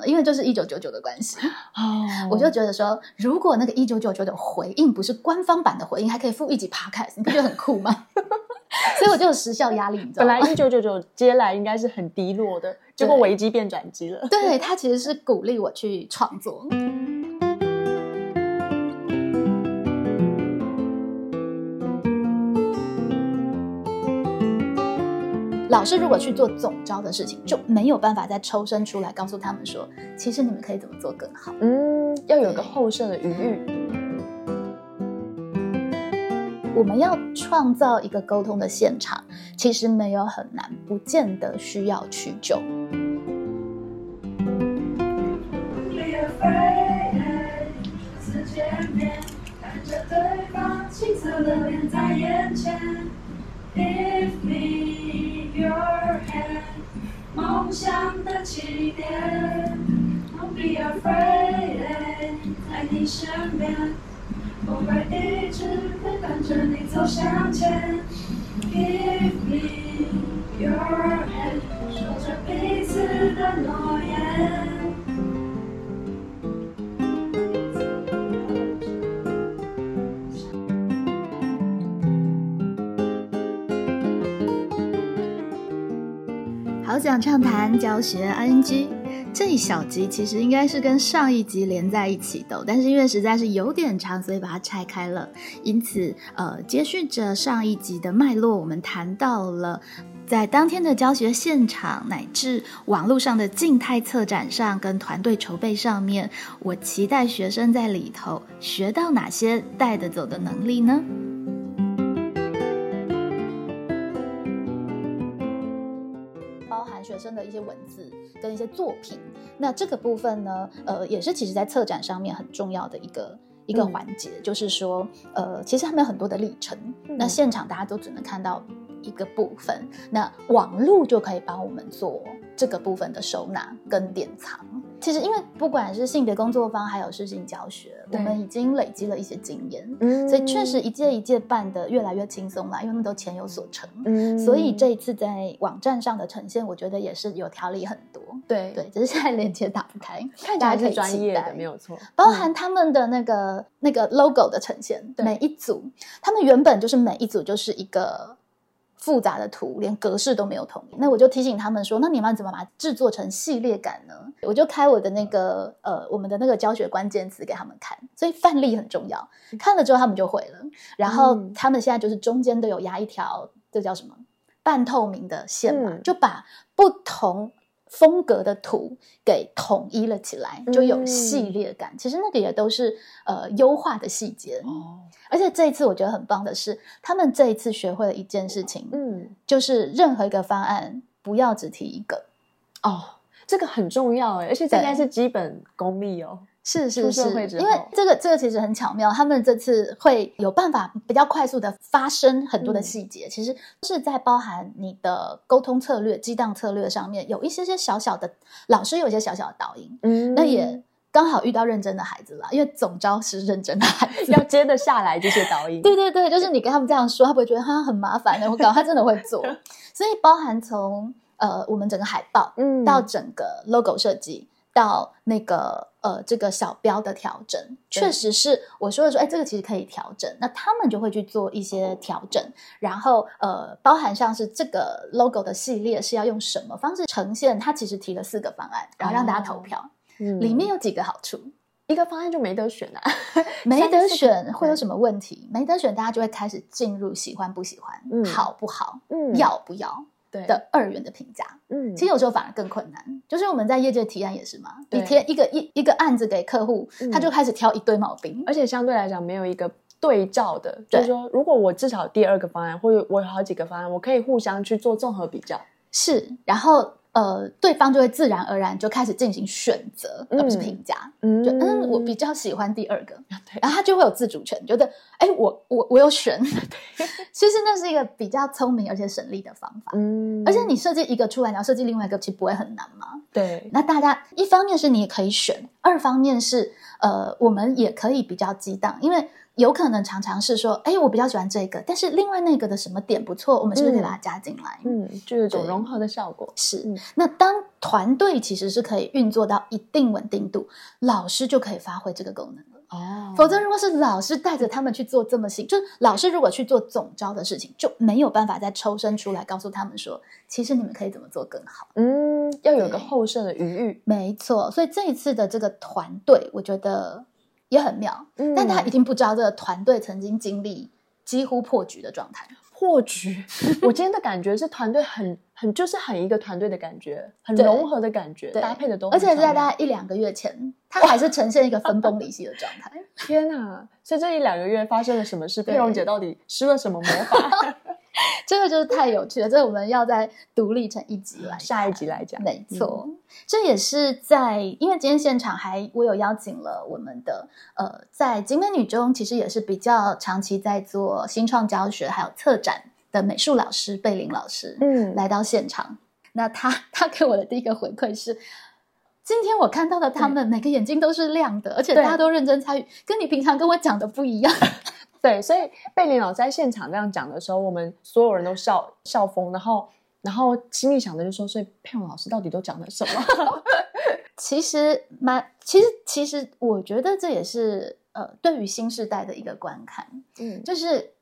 呢？因为就是一九九九的关系，哦，我就觉得说，如果那个一九九九的回应不是官方版的回应，还可以附一集 podcast，你不觉得很酷吗？所以我就有时效压力，你知道吗？本来一九九九接来应该是很低落的，结果危机变转机了。对他其实是鼓励我去创作。老师如果去做总招的事情，就没有办法再抽身出来告诉他们说，其实你们可以怎么做更好。嗯，要有个对后设的余裕。我们要创造一个沟通的现场，其实没有很难，不见得需要屈就。be afraid，次见面，看着对方青涩的脸在眼前，Give me your hand，梦想的起点，Don't be afraid，在你身边，我会一直陪伴着你走向前。讲畅谈教学 ING 这一小集其实应该是跟上一集连在一起的，但是因为实在是有点长，所以把它拆开了。因此，呃，接续着上一集的脉络，我们谈到了。在当天的教学现场，乃至网络上的静态策展上，跟团队筹备上面，我期待学生在里头学到哪些带得走的能力呢？学生的一些文字跟一些作品。那这个部分呢，呃，也是其实在策展上面很重要的一个一个嗯环节，就是说，呃，其实他们有很多的历程。嗯那现场大家都只能看到一个部分，那网络就可以帮我们做这个部分的收纳跟典藏。其实，因为不管是性别工作坊，还有事情教学，我对们已经累积了一些经验，嗯所以确实一届一届办的越来越轻松啦，因为那都钱有所成。嗯所以这一次在网站上的呈现，我觉得也是有条理很多。对对，只是现在链接打不开，看起来是专业的，没有错。包含他们的那个、那个 logo 的呈现，每一组他们原本就是每一组就是一个复杂的图，连格式都没有统一。那我就提醒他们说，那你们要怎么把它制作成系列感呢？我就开我的那个呃我们的那个教学关键词给他们看，所以范例很重要。看了之后他们就会了，然后嗯他们现在就是中间都有压一条，这叫什么半透明的线嘛，嗯就把不同。风格的图给统一了起来，就有嗯系列感。其实那个也都是呃优化的细节。哦，而且这一次我觉得很棒的是，他们这一次学会了一件事情，嗯，就是任何一个方案不要只提一个。哦，这个很重要哎，而且这应该是基本功力哦。是是是，因为这个这个其实很巧妙，他们这次会有办法比较快速的发生很多的嗯细节，其实是在包含你的沟通策略、激荡策略上面有一些些小小的，老师有一些小小的导引，嗯那也刚好遇到认真的孩子啦，因为总招是认真的孩子，要接得下来这些导 引。对对对，就是你跟他们这样说，他不会觉得他很麻烦的，我搞他真的会做。所以包含从呃我们整个海报嗯到整个 logo 设计，到那个呃这个小标的调整，确实是我说的说，哎，这个其实可以调整，那他们就会去做一些调整，然后呃包含像是这个 logo 的系列是要用什么方式呈现，他其实提了四个方案，然后让大家投票，嗯。里面有几个好处。一个方案就没得选啊。没得选会有什么问题？没得选，大家就会开始进入喜欢不喜欢、嗯。好不好、嗯。要不要？对的二元的评价。嗯其实有时候反而更困难，就是我们在业界提案也是嘛，对你提一个一一个案子给客户，嗯他就开始挑一堆毛病。而且相对来讲没有一个对照的，就是说，如果我至少第二个方案，或者我有好几个方案，我可以互相去做综合比较。是，然后呃，对方就会自然而然就开始进行选择，而不是嗯评价。嗯就嗯，我比较喜欢第二个，然后他就会有自主权，觉得哎，我我我有选。其实那是一个比较聪明而且省力的方法。嗯而且你设计一个出来，然后设计另外一个，其实不会很难嘛。对那大家一方面是你也可以选，二方面是呃，我们也可以比较激荡，因为有可能常常是说，哎，我比较喜欢这个，但是另外那个的什么点不错，我们是不是可以把它加进来？嗯，就有一种融合的效果。是嗯。那当团队其实是可以运作到一定稳定度，老师就可以发挥这个功能了。哦否则，如果是老师带着他们去做这么细，就是老师如果去做总招的事情，就没有办法再抽身出来告诉他们说，其实你们可以怎么做更好。嗯，要有个对后设的余裕。没错，所以这一次的这个团队，我觉得也很妙，嗯但他一定不知道这个团队曾经经历几乎破局的状态。破局，我今天的感觉是团队很很就是很一个团队的感觉，很融合的感觉，对搭配的都而且是在大概一两个月前，他还是呈现一个分崩离析的状态。天哪！所以这一两个月发生了什么事？对佩蓉姐到底施了什么魔法？这个就是太有趣了，这我们要再独立成一集来下一集来讲。没错，这也是在因为今天现场还我有邀请了我们的呃，在景美女中其实也是比较长期在做新创教学还有策展的美术老师贝林老师，嗯，来到现场。那他他给我的第一个回馈是。今天我看到的他们每个眼睛都是亮的，而且大家都认真参与，跟你平常跟我讲的不一样。对，所以贝林老师在现场这样讲的时候，我们所有人都笑笑疯，然后然后心里想的就说：所以佩蓉老师到底都讲了什么？其实蛮，其实其实我觉得这也是呃，对于新时代的一个观看，嗯，就是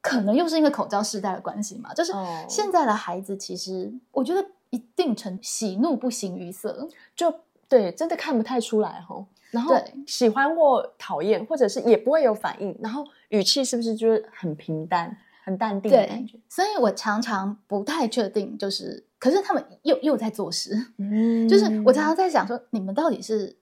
可能又是因为口罩时代的关系嘛，就是哦现在的孩子其实我觉得一定成喜怒不形于色，就对，真的看不太出来哈。然后喜欢或讨厌，或者是也不会有反应，然后语气是不是就是很平淡、很淡定的感对觉？，所以我常常不太确定，就是可是他们又又在做事，嗯就是我常常在想说，你们到底是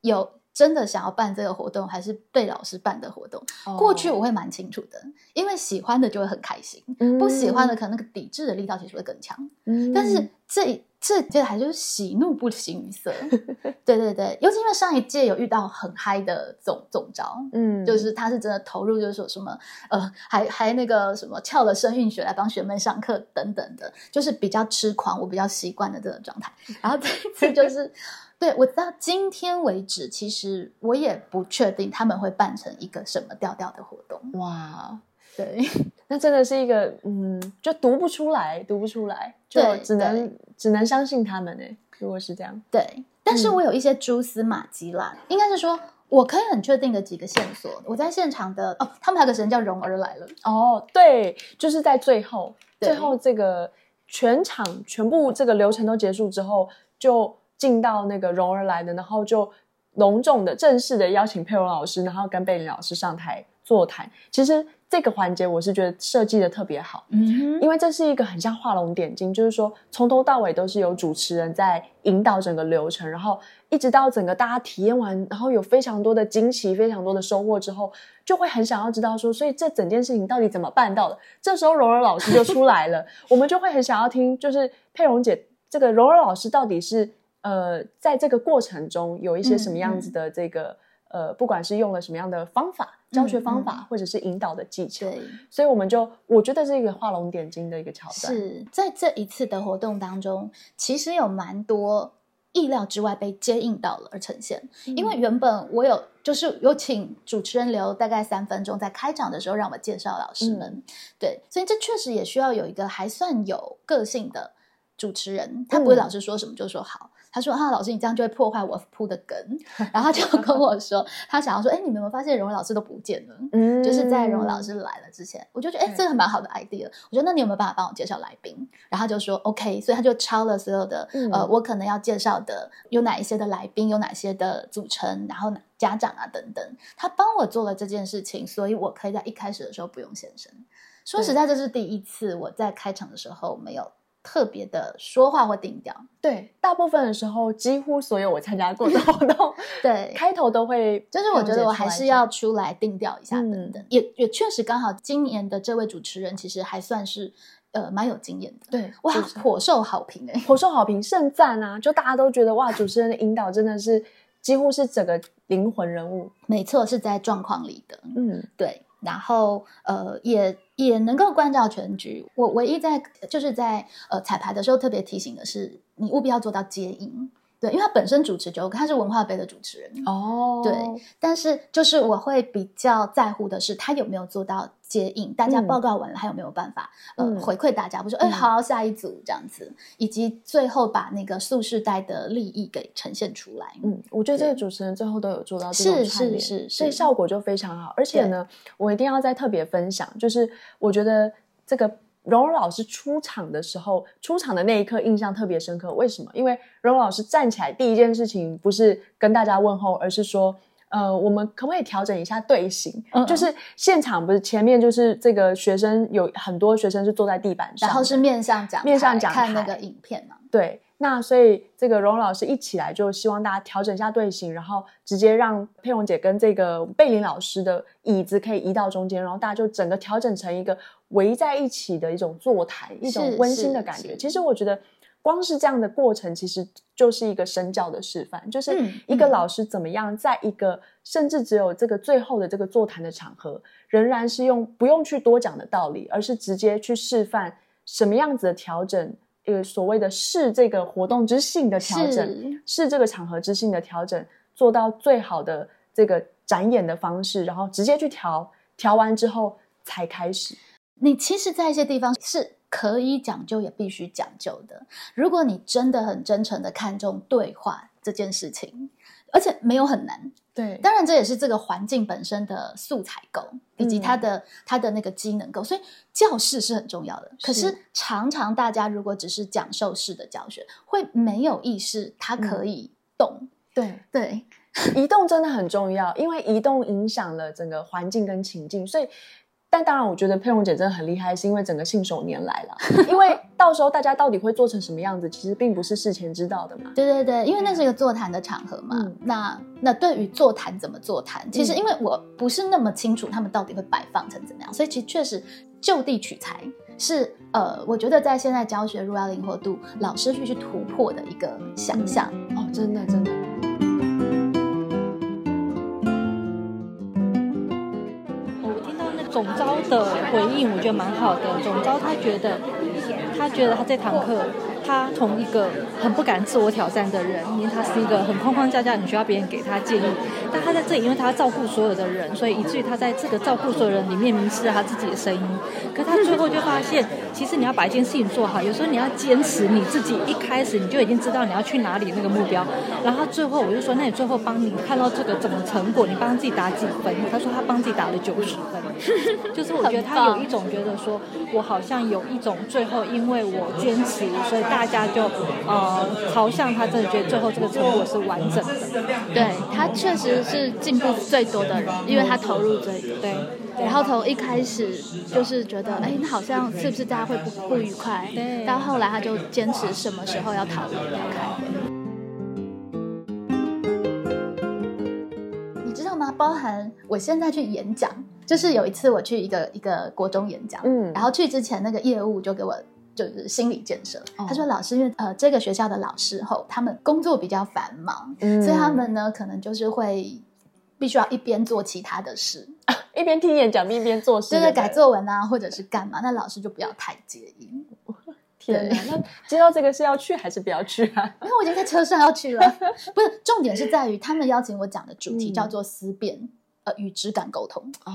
有真的想要办这个活动，还是被老师办的活动？过去我会蛮清楚的，因为喜欢的就会很开心，不喜欢的可能那个抵制的力道其实会更强。嗯，但是这这这还就是喜怒不形于色，对对对，尤其因为上一届有遇到很嗨的总总招。嗯，就是他是真的投入，就是说什么呃，还还那个什么翘了声韵学来帮学妹上课等等的，就是比较痴狂，我比较习惯的这种状态。然后这一次就是，对我到今天为止，其实我也不确定他们会办成一个什么调调的活动。哇，对，那真的是一个嗯，就读不出来，读不出来，就只能只能相信他们哎。如果是这样，对，但是嗯我有一些蛛丝马迹啦，应该是说我可以很确定的几个线索。我在现场的哦，他们还有个神叫蓉儿来了，哦，对，就是在最后，最后这个全场全部这个流程都结束之后，就进到那个蓉儿来的，然后就隆重的、正式的邀请佩蓉老师，然后跟贝林老师上台座谈。其实这个环节我是觉得设计的特别好，嗯因为这是一个很像画龙点睛，就是说从头到尾都是有主持人在引导整个流程，然后一直到整个大家体验完，然后有非常多的惊喜、非常多的收获之后，就会很想要知道说，所以这整件事情到底怎么办到的？这时候柔柔老师就出来了，我们就会很想要听，就是佩蓉姐这个柔柔老师到底是呃，在这个过程中有一些什么样子的这个。呃，不管是用了什么样的方法、教学方法，或者是引导的技巧，对，所以我们就我觉得是一个画龙点睛的一个桥段。是在这一次的活动当中，其实有蛮多意料之外被接应到了而呈现。因为原本我有就是有请主持人留大概三分钟，在开场的时候让我介绍老师们，对，所以这确实也需要有一个还算有个性的主持人，他不会嗯老是说什么就说好。他说：“哈，老师，你这样就会破坏我铺的梗。”然后他就跟我说，他想要说：“哎，你们有没有发现荣老师都不见了？”嗯就是在荣老师来了之前，我就觉得哎，对这个蛮好的 idea。我说那你有没有办法帮我介绍来宾？然后他就说 OK，所以他就抄了所有的、嗯呃，我可能要介绍的有哪一些的来宾，有哪些的组成，然后哪家长啊等等，他帮我做了这件事情，所以我可以在一开始的时候不用现身。说实在，这是第一次我在开场的时候没有特别的说话或定调。对，大部分的时候，几乎所有我参加过的活动，对，开头都会，就是我觉得我还是要出来定调一下嗯等等，也也确实刚好今年的这位主持人其实还算是呃蛮有经验的，对哇主持，人颇受好评哎、颇受好评，盛赞啊！就大家都觉得哇，主持人的引导真的是几乎是整个灵魂人物。没错，是在状况里的，嗯，对，然后呃也也能够关照全局。我唯一在就是在呃彩排的时候特别提醒的是，你务必要做到接应。对，因为他本身主持九个，他是文化杯的主持人。哦，对，但是就是我会比较在乎的是他有没有做到接应，大家嗯报告完了，还有没有办法、嗯呃回馈大家，不说哎嗯好下一组这样子，以及最后把那个素世代的利益给呈现出来。嗯，我觉得这个主持人最后都有做到这种是串联是是所以效果就非常好。而且呢，我一定要再特别分享，就是我觉得这个蓉蓉老师出场的时候，出场的那一刻印象特别深刻。为什么？因为蓉蓉老师站起来第一件事情不是跟大家问候，而是说。呃，我们可不可以调整一下队形？嗯就是现场不是前面就是这个学生有很多学生是坐在地板上，然后是面向讲面向讲台看那个影片嘛，对，那所以这个荣老师一起来就希望大家调整一下队形，然后直接让佩蓉姐跟这个贝林老师的椅子可以移到中间，然后大家就整个调整成一个围在一起的一种坐台，一种温馨的感觉。其实我觉得。光是这样的过程，其实就是一个身教的示范，就是嗯一个嗯老师怎么样，在一个甚至只有这个最后的这个座谈的场合，仍然是用不用去多讲的道理，而是直接去示范什么样子的调整，呃，所谓的是这个活动之性的调整，是视这个场合之性的调整，做到最好的这个展演的方式，然后直接去调，调完之后才开始。你其实，在一些地方是可以讲究，也必须讲究的。如果你真的很真诚的看重对话这件事情，而且没有很难，对当然这也是这个环境本身的素材够，以及嗯它的、它的那个机能够，所以教室是很重要的。可是是常常大家如果只是讲授式的教学，会没有意识它可嗯以动。对，对，移动真的很重要，因为移动影响了整个环境跟情境，所以。但当然，我觉得佩蓉姐真的很厉害，是因为整个信手拈来了。因为到时候大家到底会做成什么样子，其实并不是事前知道的嘛。对对对，因为那是一个座谈的场合嘛。嗯那那对于座谈怎么座谈，其实嗯因为我不是那么清楚他们到底会摆放成怎么样，所以其实确实就地取材是呃，我觉得在现在教学入要灵活度，老师必须突破的一个想象。哦，真的真的，总招的回应，我觉得蛮好的。总招他觉得，他觉得他这堂课，他从一个很不敢自我挑战的人，因为他是一个很框框架架，很需要别人给他建议。但他在这里，因为他照顾所有的人，所以以至于他在这个照顾所有人里面迷失了他自己的声音。可他最后就发现，其实你要把一件事情做好，有时候你要坚持你自己，一开始你就已经知道你要去哪里那个目标。然后最后我就说，那你最后帮你看到这个怎么成果，你帮自己打几分？他说他帮自己打了九十分。就是我觉得他有一种觉得说，我好像有一种最后因为我坚持，所以大家就呃朝向他，真的觉得最后这个成果是完整的。对他确实是进步最多的人，因为他投入最多。对，然后从一开始就是觉得，哎，那好像是不是大家会不不愉快？对到后来他就坚持什么时候要讨论要开会。你知道吗？包含我现在去演讲，就是有一次我去一个一个国中演讲，嗯然后去之前那个业务就给我。就是心理建设，哦。他说老师，因为呃这个学校的老师后，他们工作比较繁忙，嗯。所以他们呢可能就是会必须要一边做其他的事，一边听演讲一边做事，就是改作文啊，或者是干嘛，那老师就不要太介意，天哪，那接到这个是要去还是不要去啊？因为我已经在车上要去了。不是，重点是在于他们邀请我讲的主题嗯。叫做思辨，呃，与质感沟通。哦，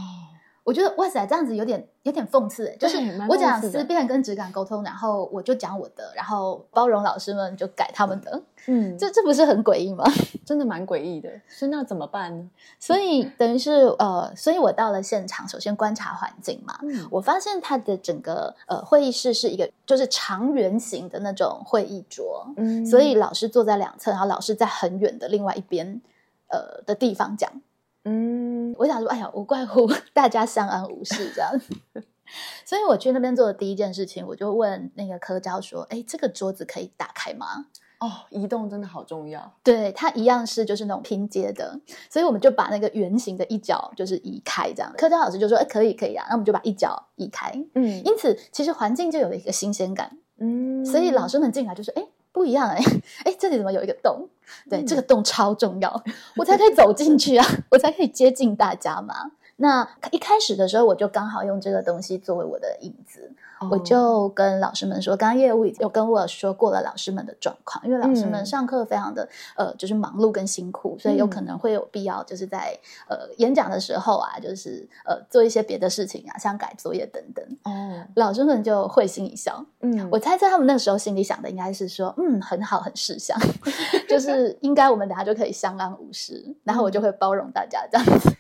我觉得哇塞，这样子有点有点讽刺欸，就是我讲思辨跟质感沟通，然后我就讲我的，然后包容老师们就改他们的，嗯，这这不是很诡异吗？真的蛮诡异的。所以那怎么办呢？所以等于是呃，所以我到了现场，首先观察环境嘛，嗯我发现它的整个呃会议室是一个就是长圆形的那种会议桌，嗯所以老师坐在两侧，然后老师在很远的另外一边呃的地方讲。嗯，我想说，哎呀，无怪乎 大家相安无事这样。所以我去那边做的第一件事情，我就问那个科教说：“哎，这个桌子可以打开吗哦，移动真的好重要。？”对，它一样是就是那种拼接的，所以我们就把那个圆形的一角就是移开，这样。科教老师就说：“哎，可以，可以啊。”那我们就把一角移开。嗯因此，其实环境就有了一个新鲜感，嗯所以老师们进来就是：“哎，不一样哎，哎，这里怎么有一个洞？对，嗯这个洞超重要，我才可以走进去啊，我才可以接近大家嘛。那一开始的时候，我就刚好用这个东西作为我的影子。我就跟老师们说，刚刚业务已经有跟我说过了老师们的状况，因为老师们嗯。上课非常的呃，就是忙碌跟辛苦，所以有可能会有必要就是在呃演讲的时候啊，就是呃做一些别的事情啊，像改作业等等。哦，老师们就会心一笑，嗯，我猜测他们那时候心里想的应该是说，嗯，很好，很识相，就是应该我们等下就可以相安无事，然后我就会包容大家这样子。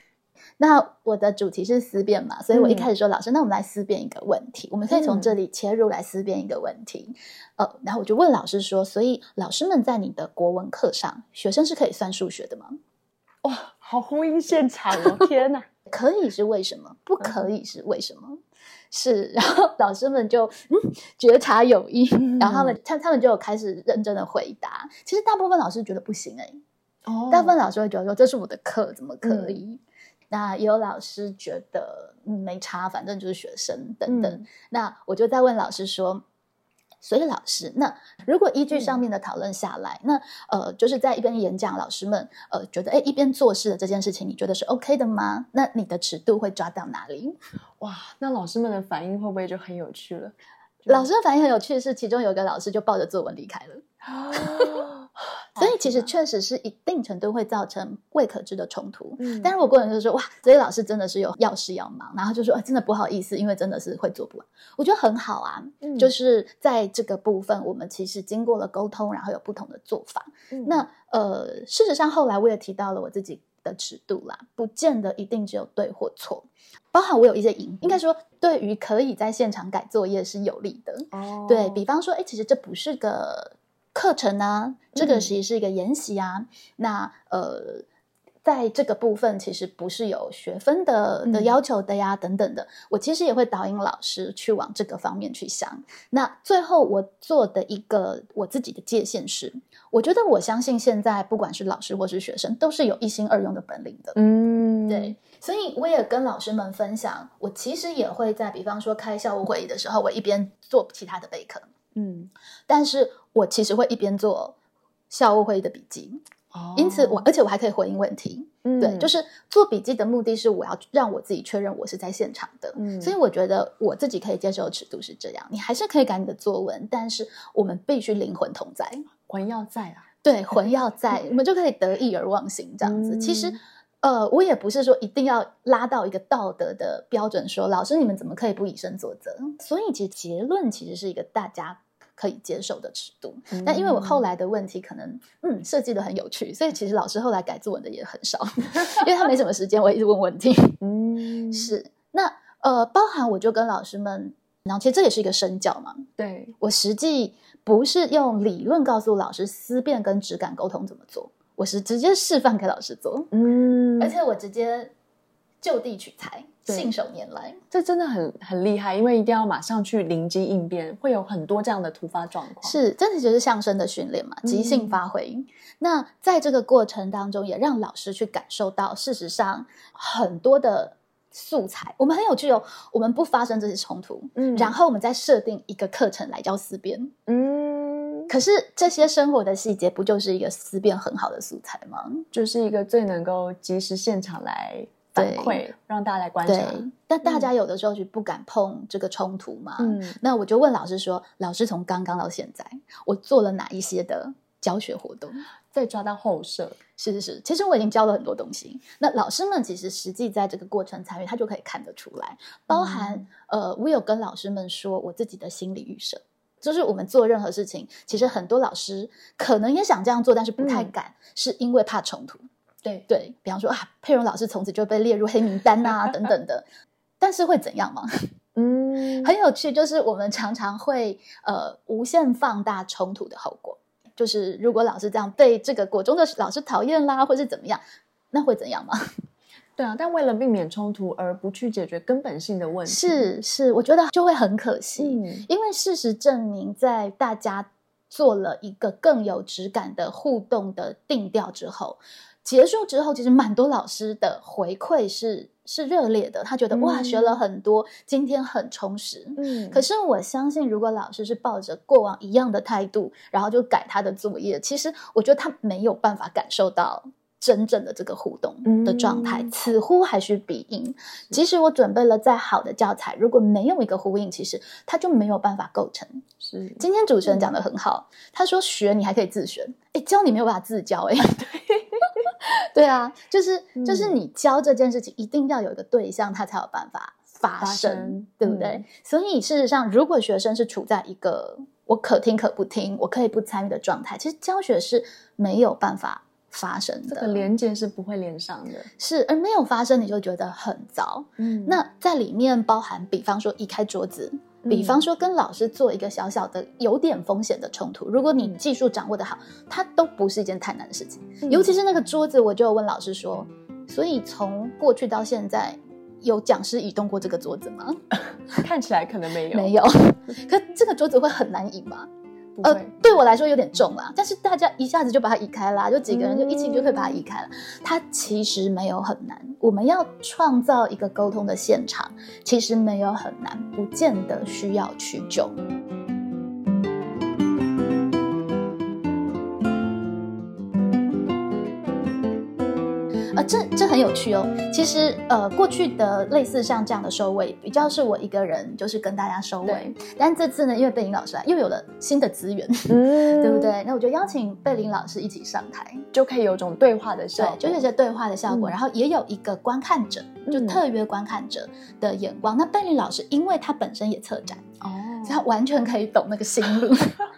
那我的主题是思辨嘛，所以我一开始说，老师，那我们来思辨一个问题，我们可以从这里切入来思辨一个问题。呃，然后我就问老师说，所以老师们在你的国文课上，学生是可以算数学的吗？哇，好呼应现场哦！天哪，可以是为什么？不可以是为什么？是，然后老师们就嗯觉察有意，然后他们他他们就开始认真的回答。其实大部分老师觉得不行哎、哦大部分老师会觉得说这是我的课，怎么可以？那也有老师觉得嗯没差，反正就是学生等等。嗯那我就再问老师说。所以老师，那如果依据上面的讨论下来，那呃，就是在一边演讲，老师们呃觉得，哎，一边做事的这件事情，你觉得是 OK 的吗？那你的尺度会抓到哪里？哇，那老师们的反应会不会就很有趣了？老师的反应很有趣是，其中有一个老师就抱着作文离开了。所以其实确实是一定程度会造成未可知的冲突。嗯但是我个人就说哇，所以老师真的是有要事要忙，然后就说、哎真的不好意思，因为真的是会做不完。我觉得很好啊，嗯就是在这个部分，我们其实经过了沟通，然后有不同的做法。嗯那呃，事实上后来我也提到了我自己的尺度啦，不见得一定只有对或错，包含我有一些赢，应该说对于可以在现场改作业是有利的。哦对比方说，哎，其实这不是个课程啊，这个嗯其实是一个研习啊。那呃，在这个部分其实不是有学分的的嗯要求的呀，等等的。我其实也会导引老师去往这个方面去想。那最后我做的一个我自己的界限是，我觉得我相信现在不管是老师或是学生，都是有一心二用的本领的。嗯，对，所以我也跟老师们分享，我其实也会在比方说开校务会议的时候，我一边做其他的备课。嗯，但是我其实会一边做校务会议的笔记，哦因此我而且我还可以回应问题。嗯对，就是做笔记的目的是我要让我自己确认我是在现场的，嗯所以我觉得我自己可以接受的尺度是这样，你还是可以改你的作文，但是我们必须灵魂同在，魂要在啊，对，魂要在，我们就可以得意而忘形这样子。其实嗯。呃，我也不是说一定要拉到一个道德的标准说，老师你们怎么可以不以身作则？所以其实结论其实是一个大家可以接受的尺度。但因为我后来的问题可能嗯设计的很有趣，所以其实老师后来改作文的也很少，因为他没什么时间，我一直问问题。嗯，是。那呃，包含我就跟老师们，然后其实这也是一个身教嘛。对，我实际不是用理论告诉老师思辨跟质感沟通怎么做，我是直接示范给老师做，嗯，而且我直接就地取材，对信手拈来。这真的很很厉害，因为一定要马上去灵机应变，会有很多这样的突发状况。，是，真的就是相声的训练嘛，即兴发挥。那在这个过程当中，也让老师去感受到，事实上很多的素材，我们很有趣哦。我们不发生这些冲突，嗯然后我们再设定一个课程来教思辨。嗯，可是这些生活的细节，不就是一个思辨很好的素材吗？就是一个最能够及时现场来反馈，让大家来观察。但大家有的时候就不敢碰这个冲突嘛。嗯那我就问老师说：“老师从刚刚到现在，我做了哪一些的教学活动？”再抓到后设，是是是，其实我已经教了很多东西。那老师们其实实际在这个过程参与，他就可以看得出来，包含、呃，我有跟老师们说我自己的心理预设，就是我们做任何事情，其实很多老师可能也想这样做，但是不太嗯敢，是因为怕冲突。对对比方说啊，佩蓉老师从此就被列入黑名单啊，等等的。但是会怎样吗？嗯，很有趣，就是我们常常会呃无限放大冲突的后果。就是如果老师这样被这个国中的老师讨厌啦，或是怎么样，那会怎样吗？对啊，但为了避免冲突而不去解决根本性的问题，是是，我觉得就会很可惜，嗯因为事实证明，在大家做了一个更有质感的互动的定调之后，结束之后，其实蛮多老师的回馈是是热烈的，他觉得、哇，嗯。学了很多，今天很充实。嗯，可是我相信，如果老师是抱着过往一样的态度，然后就改他的作业，其实我觉得他没有办法感受到真正的这个互动的状态，嗯。此呼还需彼应。即使我准备了再好的教材，如果没有一个呼应，其实它就没有办法构成。是。今天主持人讲的很好，他说学你还可以自学，哎，教你没有办法自教，哎，对啊，就是就是嗯你教这件事情，一定要有一个对象，他才有办法发发生，生对不对？嗯所以事实上，如果学生是处在一个我可听可不听，我可以不参与的状态，其实教学是没有办法发生的。这个连接是不会连上的。是，而没有发生，你就觉得很糟。嗯那在里面包含，比方说移开桌子，比嗯方说跟老师做一个小小的有点风险的冲突，如果你嗯技术掌握的好，它都不是一件太难的事情。嗯尤其是那个桌子，我就问老师说，所以从过去到现在，有讲师移动过这个桌子吗？看起来可能没有，没有。可这个桌子会很难移吗？呃不会，，对我来说有点重啦，但是大家一下子就把它移开啦，就几个人就一起就可以把它移开了。它其实没有很难，我们要创造一个沟通的现场，其实没有很难，不见得需要取久。这这很有趣哦。其实，呃，过去的类似像这样的收尾，比较是我一个人，就是跟大家收尾对。但这次呢，因为贝林老师来，又有了新的资源，嗯 对不？对？那我就邀请贝林老师一起上台，就可以有种对话的效果，，对就是一些对话的效果，嗯然后也有一个观看者，就嗯特约观看者的眼光。那贝林老师，因为他本身也策展，哦所以他完全可以懂那个心路。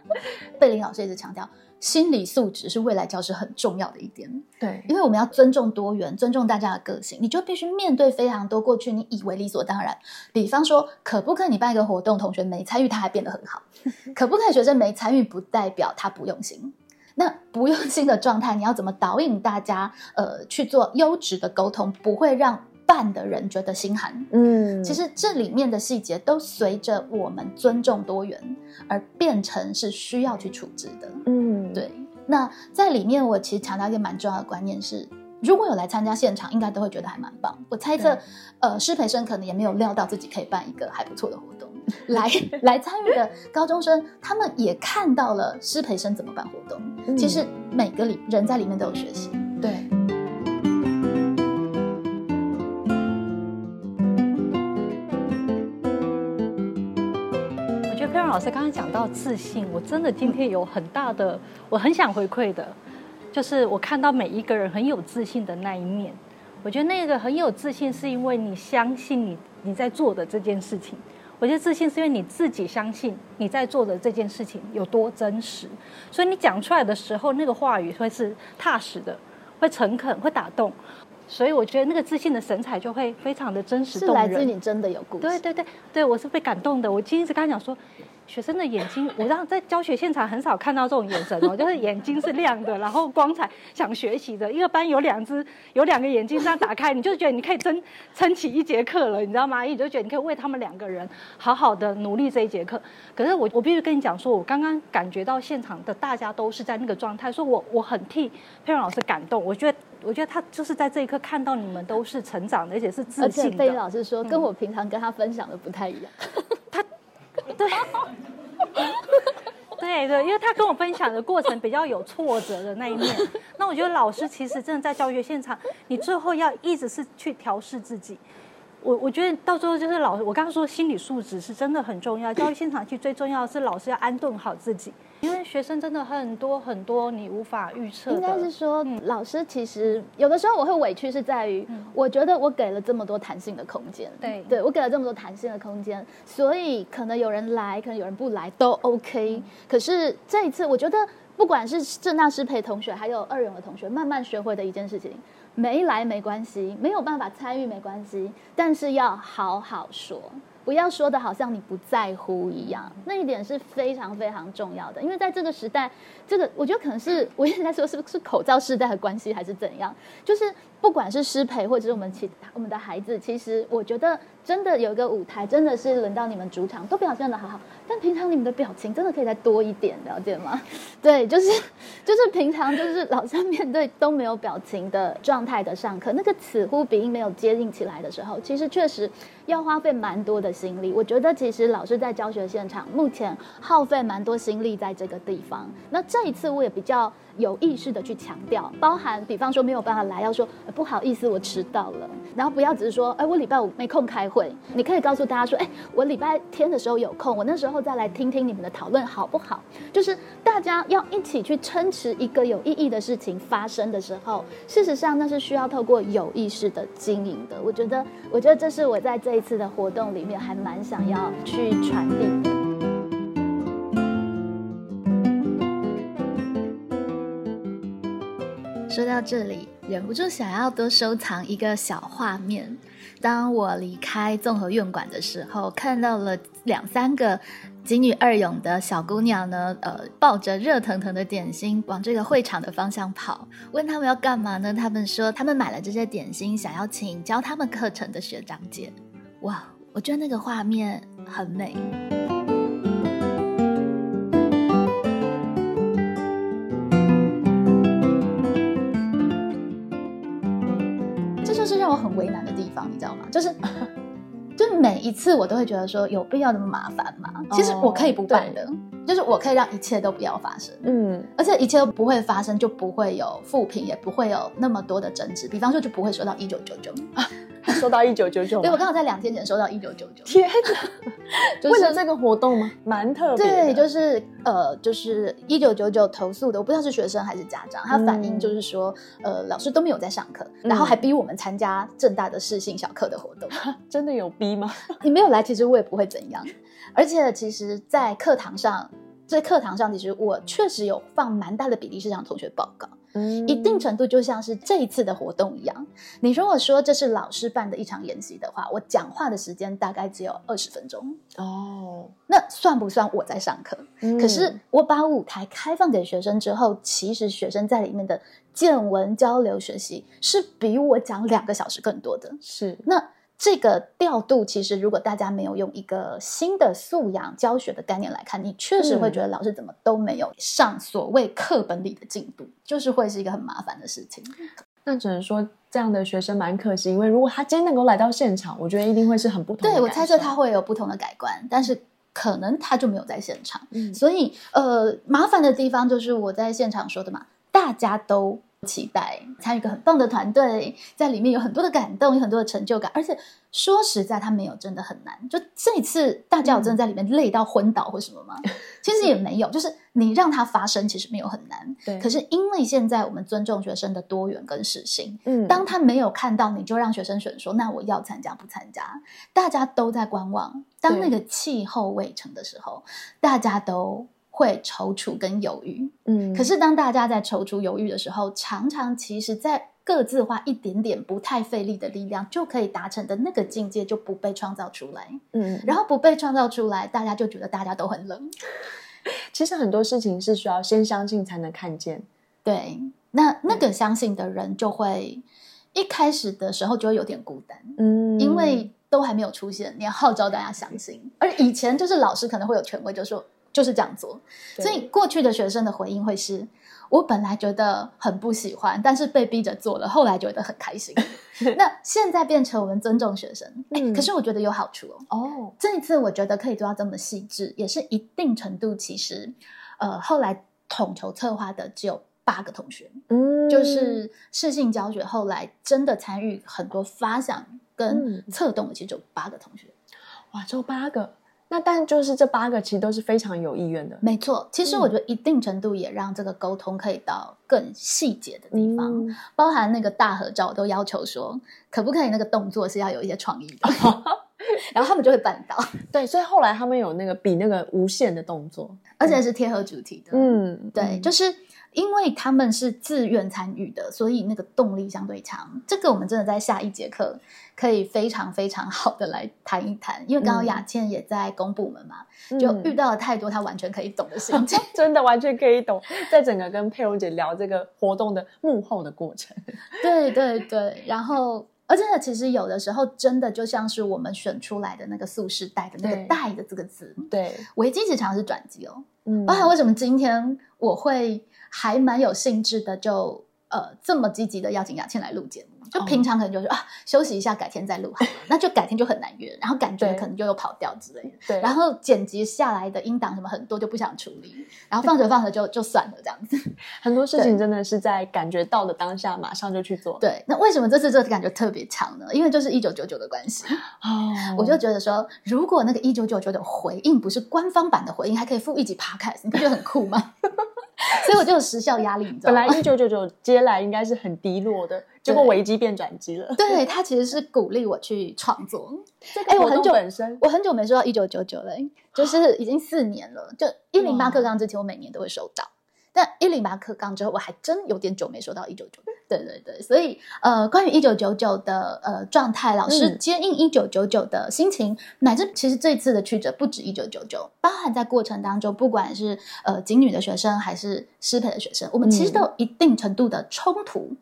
贝林老师一直强调，心理素质是未来教师很重要的一点。对，因为我们要尊重多元，尊重大家的个性，你就必须面对非常多过去你以为理所当然。比方说，可不可以你办一个活动，同学没参与，他还变得很好？可不可以学生没参与，不代表他不用心？那不用心的状态，你要怎么导引大家呃去做优质的沟通，不会让办的人觉得心寒？嗯，其实这里面的细节都随着我们尊重多元而变成是需要去处置的。嗯，对，那在里面我其实强调一个蛮重要的观念是，如果有来参加现场，应该都会觉得还蛮棒。我猜测，呃，师培生可能也没有料到自己可以办一个还不错的活动。来来参与的高中生，他们也看到了师培生怎么办活动。嗯其实每个里人在里面都有学习。对，老师刚刚讲到自信，我真的今天有很大的，我很想回馈的，就是我看到每一个人很有自信的那一面。我觉得那个很有自信，是因为你相信你你在做的这件事情。我觉得自信是因为你自己相信你在做的这件事情有多真实，所以你讲出来的时候，那个话语会是踏实的，会诚恳，会打动。所以我觉得那个自信的神采就会非常的真实动人。你真的有故对对对对，我是被感动的。我今天一直跟他讲说，学生的眼睛，我让在教学现场很少看到这种眼神哦，就是眼睛是亮的，然后光彩，想学习的。一个班有两只，有两个眼睛这样打开，你就觉得你可以撑撑起一节课了，你知道吗？你就觉得你可以为他们两个人好好的努力这一节课。可是我我必须跟你讲说，我刚刚感觉到现场的大家都是在那个状态，说我我很替佩蓉老师感动。我觉得我觉得他就是在这一刻看到你们都是成长的，而且是自而且信的。贝老师说，跟我平常跟他分享的不太一样。对，对对，因为他跟我分享的过程比较有挫折的那一面。那我觉得老师其实真的在教学现场，你最后要一直是去调试自己。我我觉得到最后就是老师，我刚刚说心理素质是真的很重要。教育现场去最重要是老师要安顿好自己，因为学生真的很多很多你无法预测。应该是说，老师其实有的时候我会委屈，是在于、我觉得我给了这么多弹性的空间，对。对我给了这么多弹性的空间，所以可能有人来，可能有人不来都 OK、可是这一次，我觉得不管是郑大师培同学，还有二勇的同学，慢慢学会的一件事情，没来没关系，没有办法参与没关系，但是要好好说。不要说的好像你不在乎一样，那一点是非常非常重要的。因为在这个时代，这个我觉得可能是我一直在说是不是口罩时代的关系，还是怎样？就是不管是失陪或者是我们其他我们的孩子，其实我觉得真的有一个舞台，真的是轮到你们主场，都表现的好好。但平常你们的表情真的可以再多一点，了解吗？对，就是 就是平常就是老师面对都没有表情的状态的上课，那个此呼彼应没有接应起来的时候，其实确实要花费蛮多的心力。我觉得其实老师在教学现场目前耗费蛮多心力在这个地方。那这一次我也比较有意识的去强调，包含比方说没有办法来，要说、不好意思我迟到了，然后不要只是说哎我礼拜五没空开会，你可以告诉大家说哎我礼拜天的时候有空，我那时候再来听听你们的讨论好不好？就是大家要一起去撑持一个有意义的事情发生的时候，事实上那是需要透过有意识的经营的。我觉得，我觉得这是我在这一次的活动里面还蛮想要去传递说到这里，忍不住想要多收藏一个小画面。当我离开综合院馆的时候，看到了两三个几女二勇的小姑娘呢，呃，抱着热腾腾的点心往这个会场的方向跑。问他们要干嘛呢？他们说他们买了这些点心，想要请教他们课程的学长姐。哇，我觉得那个画面很美。我很为难的地方，你知道吗？就是，就每一次我都会觉得说，有必要那么麻烦吗？其实我可以不办的，就是我可以让一切都不要发生，嗯，而且一切都不会发生，就不会有负评，也不会有那么多的争执。比方说，就不会说到一九九九。收到一九九九，对我刚好在两天前收到一九九九，天哪！就是为了这个活动吗？蛮特别的。对，就是呃，就是一九九九投诉的，我不知道是学生还是家长，他反映就是说，呃，老师都没有在上课，然后还逼我们参加正大的试性小课的活动。真的有逼吗？你没有来，其实我也不会怎样。而且，其实，在课堂上，在课堂上，其实我确实有放蛮大的比例是向同学报告。嗯一定程度就像是这一次的活动一样。你如果说这是老师办的一场演习的话，我讲话的时间大概只有二十分钟，哦，那算不算我在上课？嗯可是我把舞台开放给学生之后，其实学生在里面的见闻交流学习是比我讲两个小时更多的。是那这个调度，其实如果大家没有用一个新的素养教学的概念来看，你确实会觉得老师怎么都没有上所谓课本里的进度，就是会是一个很麻烦的事情。那只能说这样的学生蛮可惜，因为如果他今天能够来到现场，我觉得一定会是很不同的。对我猜测他会有不同的改观，但是可能他就没有在现场。嗯所以呃，麻烦的地方就是我在现场说的嘛，大家都期待参与一个很棒的团队，在里面有很多的感动，有很多的成就感，而且说实在，他没有真的很难。就这一次，大家有真的在里面累到昏倒或什么吗？其实也没有，就是你让它发生，其实没有很难。对，可是因为现在我们尊重学生的多元跟实性，嗯当他没有看到，你就让学生选说，那我要参加不参加？大家都在观望。当那个气候未成的时候，大家都会踌躇跟犹豫。嗯可是当大家在踌躇犹豫的时候，常常其实在各自花一点点不太费力的力量，就可以达成的那个境界就不被创造出来。嗯，然后不被创造出来，大家就觉得大家都很冷。其实很多事情是需要先相信才能看见。对，那那个相信的人就会一开始的时候就会有点孤单。嗯因为都还没有出现，你要号召大家相信。而以前就是老师可能会有权威，就说就是这样做，所以过去的学生的回应会是：我本来觉得很不喜欢，但是被逼着做了，后来觉得很开心。那现在变成我们尊重学生，可是我觉得有好处哦。哦，这一次我觉得可以做到这么细致，也是一定程度其实，呃，后来统筹策划的只有八个同学，嗯就是视性教学，后来真的参与很多发想跟嗯策动的，其实只有八个同学。哇，只有八个。那但就是这八个其实都是非常有意愿的。没错，其实嗯。我觉得一定程度也让这个沟通可以到更细节的地方，嗯。包含那个大合照都要求说，可不可以那个动作是要有一些创意的，然后他们就会绊倒，对，所以后来他们有那个比那个无限的动作。而且是贴合主题的。嗯，对，嗯就是因为他们是自愿参与的，所以那个动力相对强。这个我们真的在下一节课可以非常非常好的来谈一谈，因为刚刚嗯雅倩也在公部门嘛，就遇到了太多她完全可以懂的事情。真的完全可以懂，在整个跟佩蓉姐聊这个活动的幕后的过程。对对对，然后。而且其实有的时候真的就像是我们选出来的那个素食带的那个“带”的这个字，对，危机其实常常是转机哦。嗯。包含为什么今天我会还蛮有兴致的就，呃这么积极的邀请雅倩来录节目，就平常可能就是、啊休息一下，改天再录好了，那就改天就很难约，然后感觉可能就又跑掉之类的。对，然后剪辑下来的音档什么很多就不想处理，然后放着放着就就算了这样子。很多事情真的是在感觉到的当下马上就去做。对，那为什么这次这次感觉特别强呢？因为就是一九九九的关系，哦我就觉得说，如果那个一九九九的回应不是官方版的回应，还可以附一集 podcast，你不觉得很酷吗？所以我就有时效压力，你知道吗本来吗？一九九九接来应该是很低落的，结果危机变转机了。对他其实是鼓励我去创作。这哎我很久本身我很久没收到一九九九了，就是已经四年了。就一零八课纲之前，我每年都会收到。但一零八课纲之后，我还真有点久没收到一九九。对对对，所以呃，关于一九九九的呃状态，老师嗯接应一九九九的心情，乃至其实这次的曲折不止一九九九，包含在过程当中，不管是呃警女的学生还是师培的学生，我们其实嗯都有一定程度的冲突，哦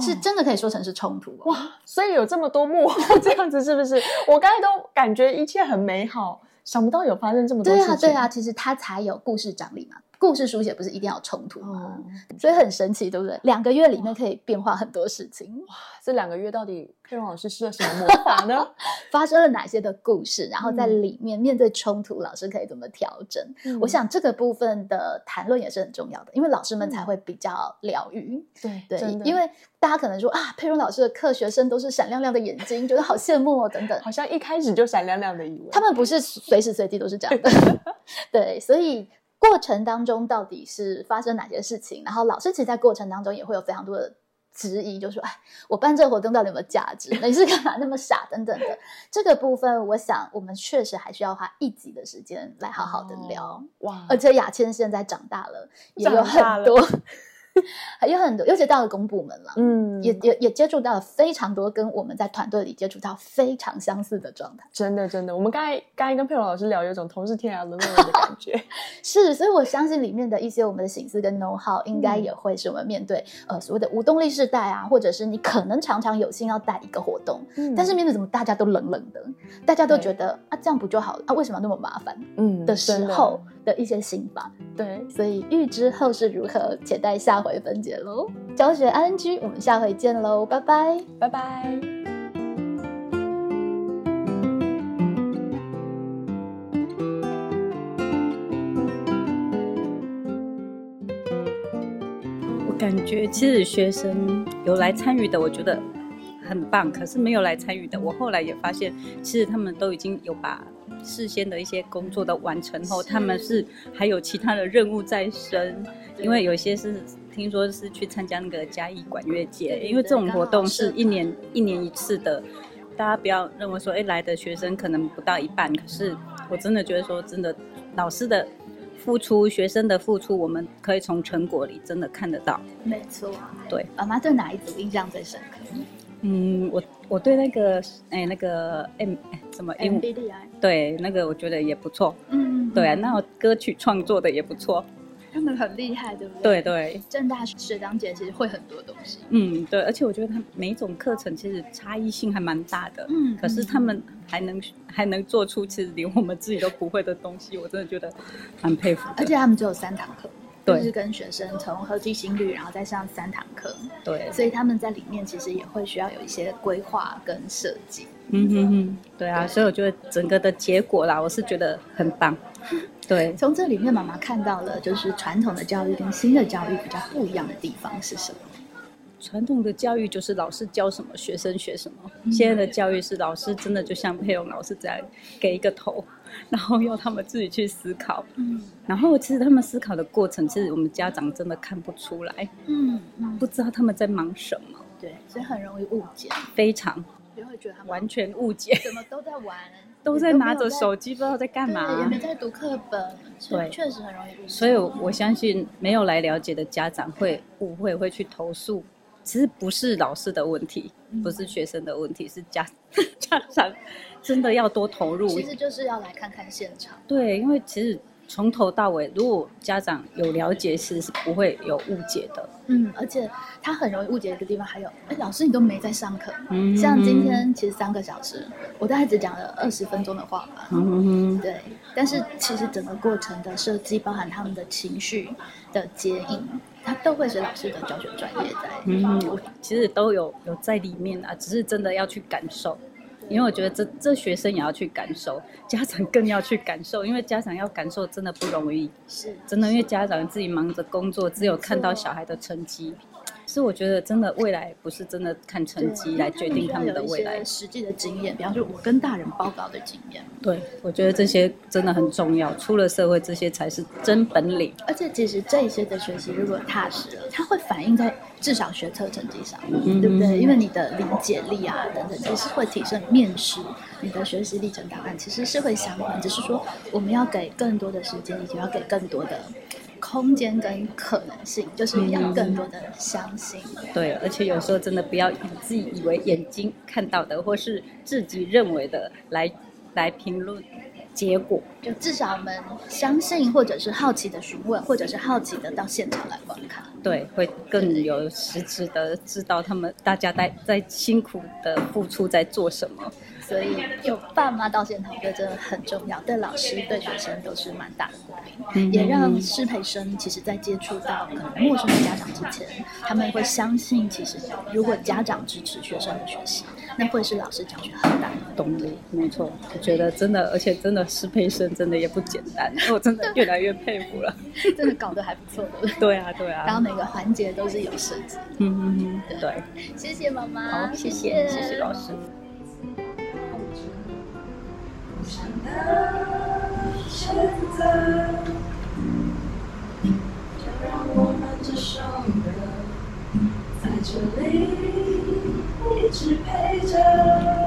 是真的可以说成是冲突、哦。哇，所以有这么多幕后 这样子，是不是？我刚才都感觉一切很美好，想不到有发生这么多对事情。啊，对啊，其实它才有故事张力嘛。故事书写不是一定要有冲突吗？哦，所以很神奇，对不对？两个月里面可以变化很多事情，哇这两个月到底佩蓉老师施了什么魔法呢？发生了哪些的故事，然后在嗯里面面对冲突，老师可以怎么调整？我想这个部分的谈论也是很重要的，因为老师们才会比较疗愈。对对因为大家可能说啊，佩蓉老师的课学生都是闪亮亮的眼睛，觉得好羡慕哦，等等。好像一开始就闪亮亮的以为他们不是随时随地都是这样的，对，所以过程当中到底是发生哪些事情，然后老师其实，在过程当中也会有非常多的质疑，就说，哎，我办这个活动到底有没有价值？你是干嘛那么傻？等等的 这个部分，我想我们确实还需要花一集的时间来好好的聊。哦哇，而且雅倩现在长大了，也有很多，还 有很多，尤其到了公部门了。嗯，也也也接触到了非常多跟我们在团队里接触到非常相似的状态，真的真的，我们刚才刚才跟佩蓉老师聊，有种同是天涯沦落人的感觉。是，所以我相信里面的一些我们的心思跟 know how，应该也会是我们面对、呃所谓的无动力世代啊，或者是你可能常常有心要带一个活动，嗯。但是面对怎么大家都冷冷的，大家都觉得啊这样不就好了？啊为什么要那么麻烦嗯的时候的一些心法，对，所以预知后事如何，且待下回分解喽。教学 ING，我们下回见喽，拜拜。拜拜。我感觉其实学生有来参与的，我觉得很棒。可是没有来参与的，我后来也发现，其实他们都已经有把事先的一些工作的完成后，他们是还有其他的任务在身。因为有些是听说是去参加那个嘉义管乐节，因为这种活动是一年一年一次的。大家不要认为说，哎，来的学生可能不到一半，可是我真的觉得说，真的老师的付出，学生的付出，我们可以从成果里真的看得到。没错，对。妈妈对哪一组印象最深刻嗯，我我对那个哎那个 M 哎什么 M B D I。对那个我觉得也不错，嗯，对啊，那我歌曲创作的也不错，他们很厉害，对不对？对对，正大学长姐其实会很多东西。嗯对，而且我觉得他每一种课程其实差异性还蛮大的，嗯可是他们还能还能做出其实连我们自己都不会的东西，我真的觉得蛮佩服的，而且他们只有三堂课，对就是跟学生从合计心率，然后再上三堂课，对，所以他们在里面其实也会需要有一些规划跟设计。嗯哼哼，对啊，所以我觉得整个的结果啦，我是觉得很棒，对。从这里面，妈妈看到了就是传统的教育跟新的教育比较不一样的地方是什么？传统的教育就是老师教什么，学生学什么。嗯现在的教育是老师真的就像佩蓉老师这样，给一个头，然后要他们自己去思考。嗯然后其实他们思考的过程，其实我们家长真的看不出来，嗯嗯，不知道他们在忙什么，对，所以很容易误解，非常就会觉得他们完全误解，怎么都在玩，都在拿着手机不知道在干对，也嘛没。在读课本，所以对确实很容易误解。所以我相信没有来了解的家长会误会，会去投诉。其实不是老师的问题，嗯不是学生的问题，是家 家长真的要多投入。其实就是要来看看现场。对，因为其实从头到尾，如果家长有了解，其实是不会有误解的。嗯，而且他很容易误解一个地方还有，哎，老师你都没在上课。嗯像今天其实三个小时，我大概只讲了二十分钟的话吧。嗯哼，对，但是其实整个过程的设计，包含他们的情绪的接应，他都会是老师的教学专业在。嗯，我其实都有有在里面啊，只是真的要去感受，因为我觉得这这学生也要去感受，家长更要去感受，因为家长要感受真的不容易，是真的，因为家长自己忙着工作，只有看到小孩的成绩。是我觉得真的未来不是真的看成绩来决定他们的未来。实际的经验，比方说我跟大人报告的经验，对，我觉得这些真的很重要。出了社会，这些才是真本领。而且其实这一些的学习如果踏实了，它会反映在至少学测成绩上，嗯对不对？因为你的理解力啊等等，其实会提升面试你的学习历程档案，其实是会相关。只是说我们要给更多的时间，以及要给更多的空间跟可能性，就是要更多的相信。对，而且有时候真的不要以自己以为眼睛看到的，或是自己认为的来来评论结果。就至少我们相信，或者是好奇的询问，或者是好奇的到现场来观看。对，会更有实质的知道他们大家在在辛苦的付出在做什么。所以有爸妈到现场，我觉得真的很重要，对老师、对学生都是蛮大的鼓励，也让师培生其实在接触到可能陌生的家长之前，他们会相信，其实如果家长支持学生的学习，那会是老师教学很大的动力，没错，我觉得真的，而且真的师培生真的也不简单，我真的越来越佩服了。真的搞得还不错，的对？对啊，对啊。然后每个环节都是有设计。嗯嗯嗯，对。谢谢妈妈，好，谢谢，谢谢老师。在这里一直陪着。